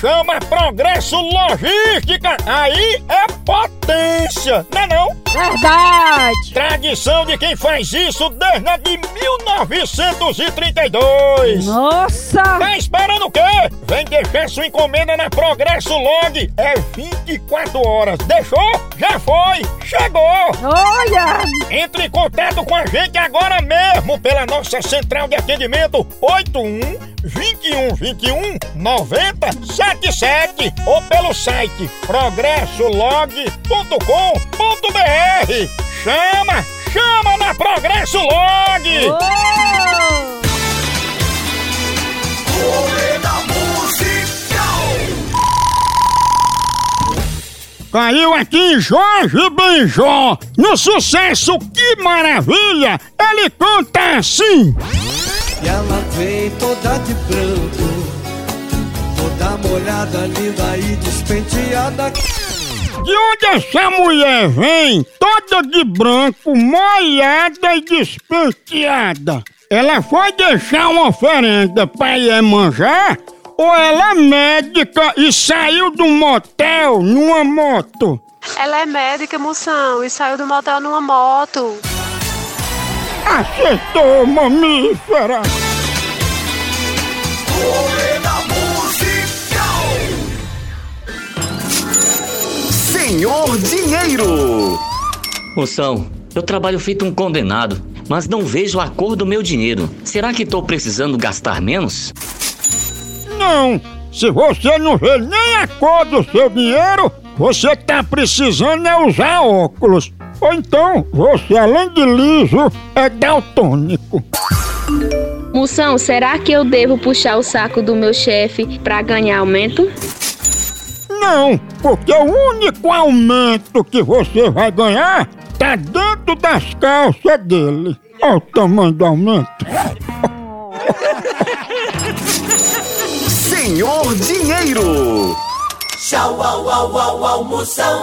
Chama, Progresso Logística. Aí é potência, não é não? Verdade! Tradição de quem faz isso desde a de 1932. Nossa! Tá esperando o quê? Vem deixar sua encomenda na Progresso Log. É 24 horas. Deixou? Já foi. Chegou. Olha! Entre em contato com a gente agora mesmo pela nossa central de atendimento 81 21 21 90 77 ou pelo site progressolog.com.br. Chama, chama na Progresso Log. Oh! Caiu aqui Jorge Benjó, no sucesso Que Maravilha, ele canta assim. E ela vem toda de branco, toda molhada, linda e despenteada. De onde essa mulher vem, toda de branco, molhada e despenteada? Ela foi deixar uma oferenda pra Iemanjá? Ou ela é médica e saiu do motel numa moto? Ela é médica, moção, e saiu do motel numa moto. Acertou, mamífera! Senhor Dinheiro! Moção, eu trabalho feito um condenado, mas não vejo a cor do meu dinheiro. Será que estou precisando gastar menos? Não! Se você não vê nem a cor do seu dinheiro, você tá precisando é usar óculos. Ou então, você além de liso, é daltônico. Moção, será que eu devo puxar o saco do meu chefe pra ganhar aumento? Não, porque o único aumento que você vai ganhar tá dentro das calças dele. Olha o tamanho do aumento. Senhor Dinheiro! Tchau, au, au, au, almoção.